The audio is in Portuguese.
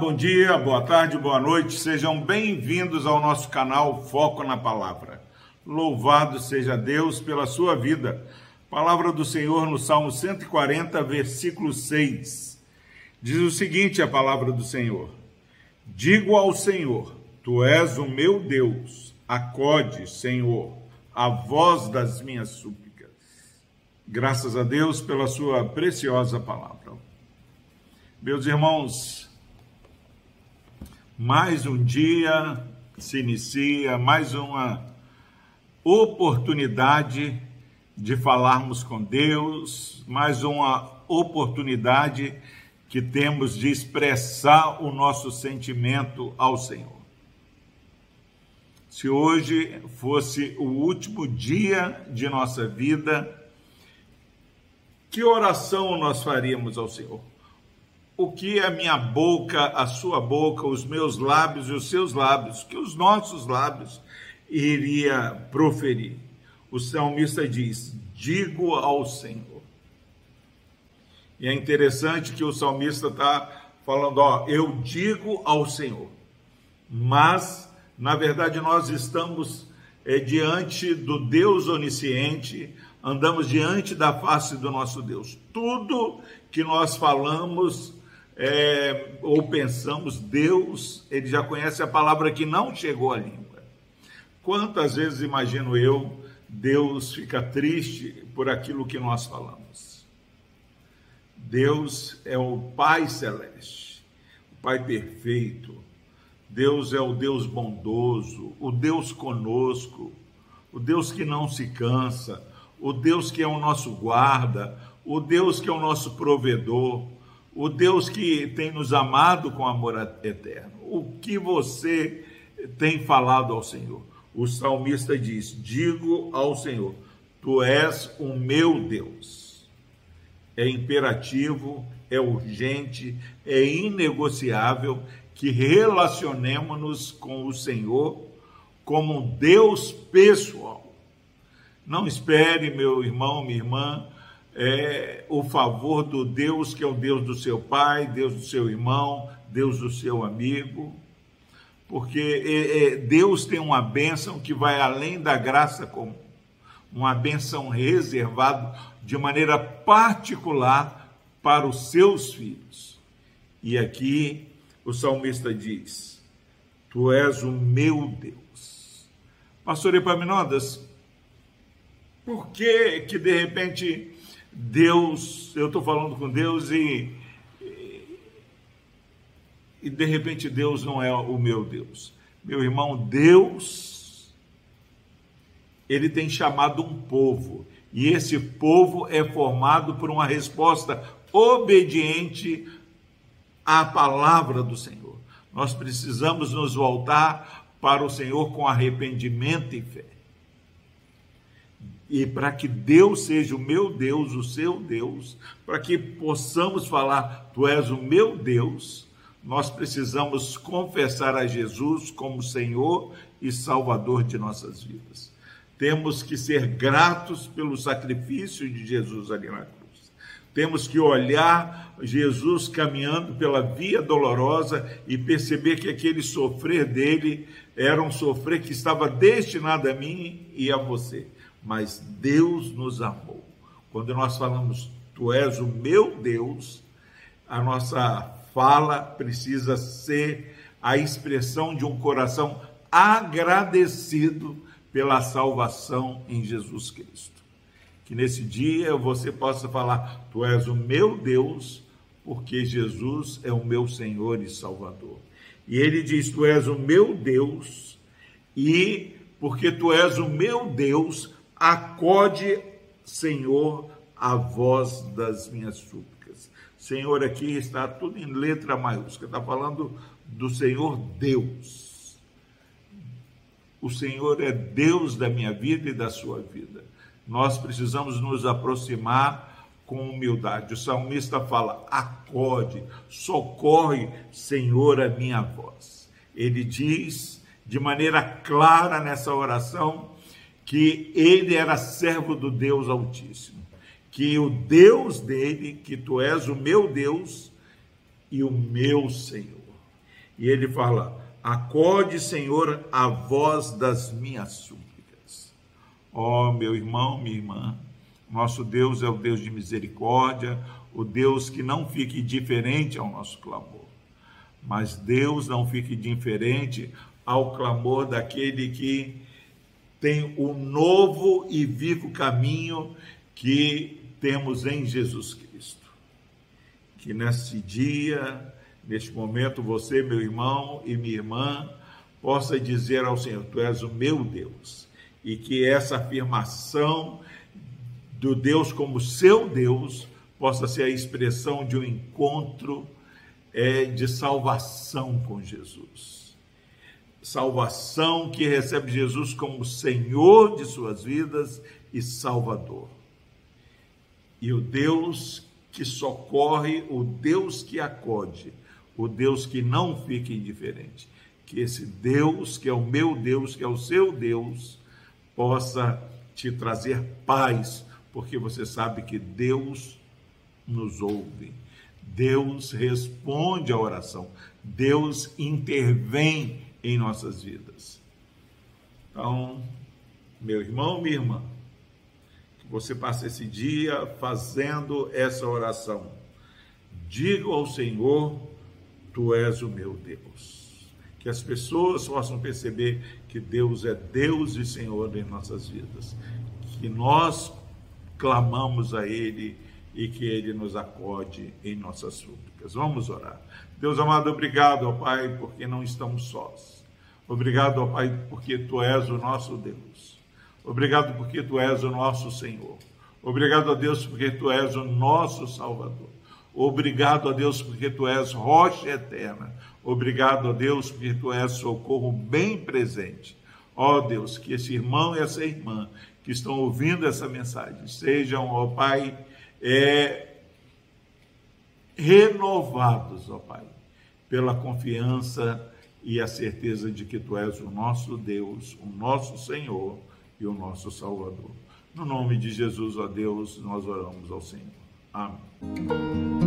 Bom dia, boa tarde, boa noite, sejam bem-vindos ao nosso canal Foco na Palavra. Louvado seja Deus pela sua vida. Palavra do Senhor no Salmo 140, versículo 6. Diz o seguinte: a palavra do Senhor: Digo ao Senhor, Tu és o meu Deus, acode, Senhor, a voz das minhas súplicas. Graças a Deus pela sua preciosa palavra. Meus irmãos, mais um dia se inicia, mais uma oportunidade de falarmos com Deus, mais uma oportunidade que temos de expressar o nosso sentimento ao Senhor. Se hoje fosse o último dia de nossa vida, que oração nós faríamos ao Senhor? O que a minha boca, a sua boca, os meus lábios e os seus lábios, que os nossos lábios iria proferir. O salmista diz: Digo ao Senhor. E é interessante que o salmista está falando: Ó, eu digo ao Senhor. Mas, na verdade, nós estamos é, diante do Deus onisciente, andamos diante da face do nosso Deus. Tudo que nós falamos é, ou pensamos, Deus, ele já conhece a palavra que não chegou à língua. Quantas vezes imagino eu, Deus fica triste por aquilo que nós falamos. Deus é o Pai Celeste, o Pai perfeito. Deus é o Deus bondoso, o Deus conosco, o Deus que não se cansa, o Deus que é o nosso guarda, o Deus que é o nosso provedor o Deus que tem nos amado com amor eterno. O que você tem falado ao Senhor? O salmista diz: Digo ao Senhor, Tu és o meu Deus. É imperativo, é urgente, é inegociável que relacionemos-nos com o Senhor como um Deus pessoal. Não espere, meu irmão, minha irmã, é, o favor do Deus que é o Deus do seu pai, Deus do seu irmão, Deus do seu amigo, porque é, é, Deus tem uma bênção que vai além da graça comum, uma bênção reservada de maneira particular para os seus filhos. E aqui o salmista diz: Tu és o meu Deus. Pastor Epaminondas, por que que de repente Deus, eu estou falando com Deus e, e de repente Deus não é o meu Deus. Meu irmão, Deus, ele tem chamado um povo, e esse povo é formado por uma resposta obediente à palavra do Senhor. Nós precisamos nos voltar para o Senhor com arrependimento e fé e para que Deus seja o meu Deus, o seu Deus, para que possamos falar, Tu és o meu Deus, nós precisamos confessar a Jesus como Senhor e Salvador de nossas vidas. Temos que ser gratos pelo sacrifício de Jesus ali na cruz. Temos que olhar Jesus caminhando pela via dolorosa e perceber que aquele sofrer dele era um sofrer que estava destinado a mim e a você mas Deus nos amou. Quando nós falamos, Tu és o meu Deus, a nossa fala precisa ser a expressão de um coração agradecido pela salvação em Jesus Cristo. Que nesse dia você possa falar: Tu és o meu Deus, porque Jesus é o meu Senhor e Salvador. E ele diz: Tu és o meu Deus, e porque tu és o meu Deus, acode, Senhor, a voz das minhas súplicas. Senhor, aqui está tudo em letra maiúscula, está falando do Senhor Deus. O Senhor é Deus da minha vida e da sua vida. Nós precisamos nos aproximar com humildade. O salmista fala: acode, socorre, Senhor, a minha voz. Ele diz de maneira clara nessa oração que ele era servo do Deus Altíssimo, que o Deus dele, que tu és o meu Deus e o meu Senhor. E ele fala: Acorde, Senhor, a voz das minhas súplicas. Ó oh, meu irmão, minha irmã, nosso Deus é o Deus de misericórdia, o Deus que não fique indiferente ao nosso clamor. Mas Deus não fique indiferente ao clamor daquele que tem o novo e vivo caminho que temos em Jesus Cristo. Que nesse dia, neste momento, você, meu irmão e minha irmã, possa dizer ao Senhor: Tu és o meu Deus. E que essa afirmação do Deus como seu Deus possa ser a expressão de um encontro é, de salvação com Jesus. Salvação que recebe Jesus como Senhor de suas vidas e Salvador. E o Deus que socorre, o Deus que acode, o Deus que não fica indiferente. Que esse Deus, que é o meu Deus, que é o seu Deus, possa te trazer paz, porque você sabe que Deus nos ouve. Deus responde à oração. Deus intervém em nossas vidas. Então, meu irmão, minha irmã, que você passe esse dia fazendo essa oração. Diga ao Senhor: Tu és o meu Deus. Que as pessoas possam perceber que Deus é Deus e Senhor em nossas vidas. Que nós clamamos a Ele e que Ele nos acode em nossas súplicas. Vamos orar. Deus amado, obrigado, ó Pai, porque não estamos sós. Obrigado, ó Pai, porque Tu és o nosso Deus. Obrigado porque Tu és o nosso Senhor. Obrigado a Deus porque Tu és o nosso Salvador. Obrigado a Deus porque Tu és rocha eterna. Obrigado a Deus porque Tu és socorro bem presente. Ó Deus, que esse irmão e essa irmã que estão ouvindo essa mensagem sejam, ó Pai, é, renovados, ó Pai, pela confiança e a certeza de que Tu és o nosso Deus, o nosso Senhor e o nosso Salvador. No nome de Jesus, ó Deus, nós oramos ao Senhor. Amém.